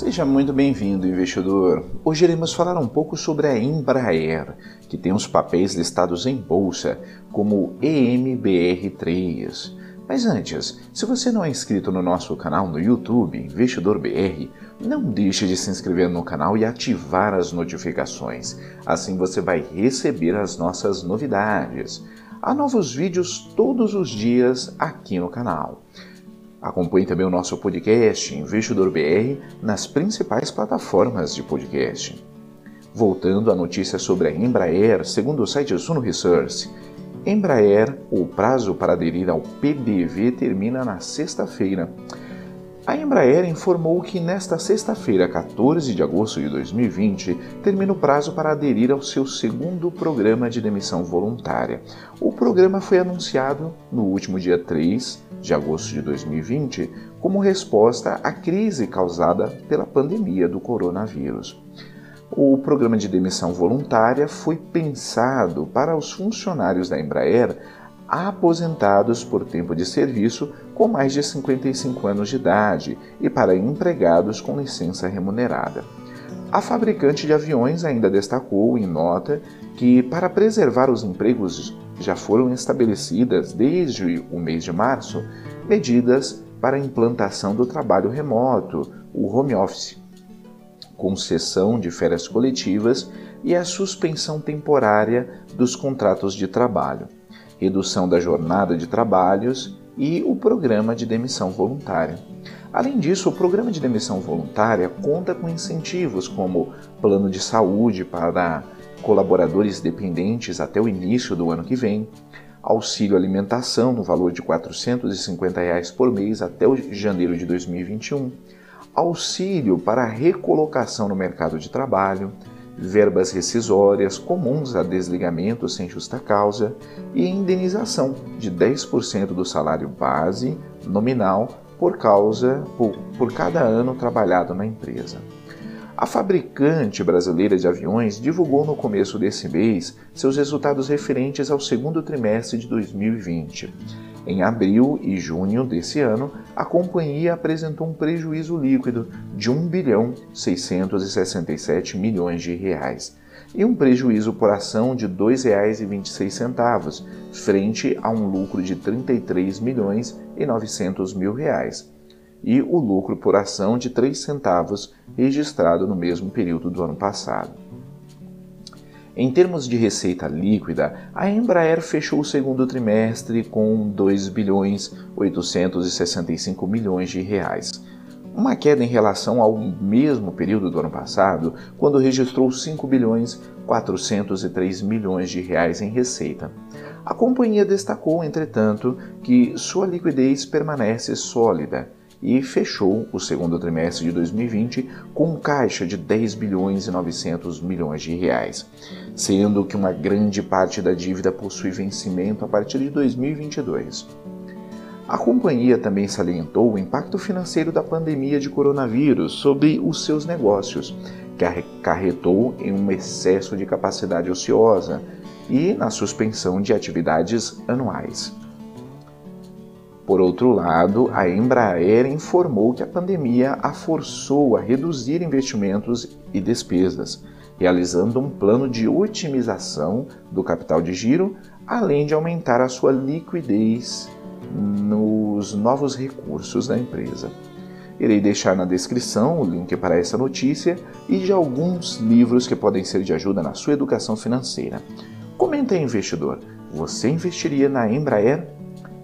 Seja muito bem-vindo, investidor. Hoje iremos falar um pouco sobre a Embraer, que tem os papéis listados em bolsa como EMBR3. Mas antes, se você não é inscrito no nosso canal no YouTube, Investidor BR, não deixe de se inscrever no canal e ativar as notificações. Assim você vai receber as nossas novidades. Há novos vídeos todos os dias aqui no canal. Acompanhe também o nosso podcast Investidor BR nas principais plataformas de podcast. Voltando à notícia sobre a Embraer, segundo o site Suno Research, Embraer, o prazo para aderir ao PDV termina na sexta-feira. A Embraer informou que nesta sexta-feira, 14 de agosto de 2020, termina o prazo para aderir ao seu segundo programa de demissão voluntária. O programa foi anunciado no último dia 3 de agosto de 2020 como resposta à crise causada pela pandemia do coronavírus. O programa de demissão voluntária foi pensado para os funcionários da Embraer aposentados por tempo de serviço com mais de 55 anos de idade e para empregados com licença remunerada. A fabricante de aviões ainda destacou em nota que, para preservar os empregos, já foram estabelecidas desde o mês de março medidas para a implantação do trabalho remoto, o home office, concessão de férias coletivas e a suspensão temporária dos contratos de trabalho redução da jornada de trabalhos e o programa de demissão voluntária. Além disso, o programa de demissão voluntária conta com incentivos como plano de saúde para colaboradores dependentes até o início do ano que vem, auxílio alimentação no valor de 450 reais por mês até janeiro de 2021, auxílio para recolocação no mercado de trabalho, verbas rescisórias comuns a desligamento sem justa causa e indenização de 10% do salário base nominal por causa por, por cada ano trabalhado na empresa. A fabricante brasileira de aviões divulgou no começo desse mês seus resultados referentes ao segundo trimestre de 2020. Em abril e junho desse ano, a companhia apresentou um prejuízo líquido de 1 bilhão 667 milhões de reais e um prejuízo por ação de R$ 2,26 frente a um lucro de 33 milhões e 900 mil reais e o lucro por ação de 3 centavos registrado no mesmo período do ano passado. Em termos de receita líquida, a Embraer fechou o segundo trimestre com 2 bilhões 865 milhões de reais, uma queda em relação ao mesmo período do ano passado, quando registrou 5 bilhões 403 milhões de reais em receita. A companhia destacou, entretanto, que sua liquidez permanece sólida e fechou o segundo trimestre de 2020 com caixa de 10 bilhões e 900 milhões de reais, sendo que uma grande parte da dívida possui vencimento a partir de 2022. A companhia também salientou o impacto financeiro da pandemia de coronavírus sobre os seus negócios, que acarretou em um excesso de capacidade ociosa e na suspensão de atividades anuais. Por outro lado, a Embraer informou que a pandemia a forçou a reduzir investimentos e despesas, realizando um plano de otimização do capital de giro, além de aumentar a sua liquidez nos novos recursos da empresa. Irei deixar na descrição o link para essa notícia e de alguns livros que podem ser de ajuda na sua educação financeira. Comenta aí, investidor, você investiria na Embraer?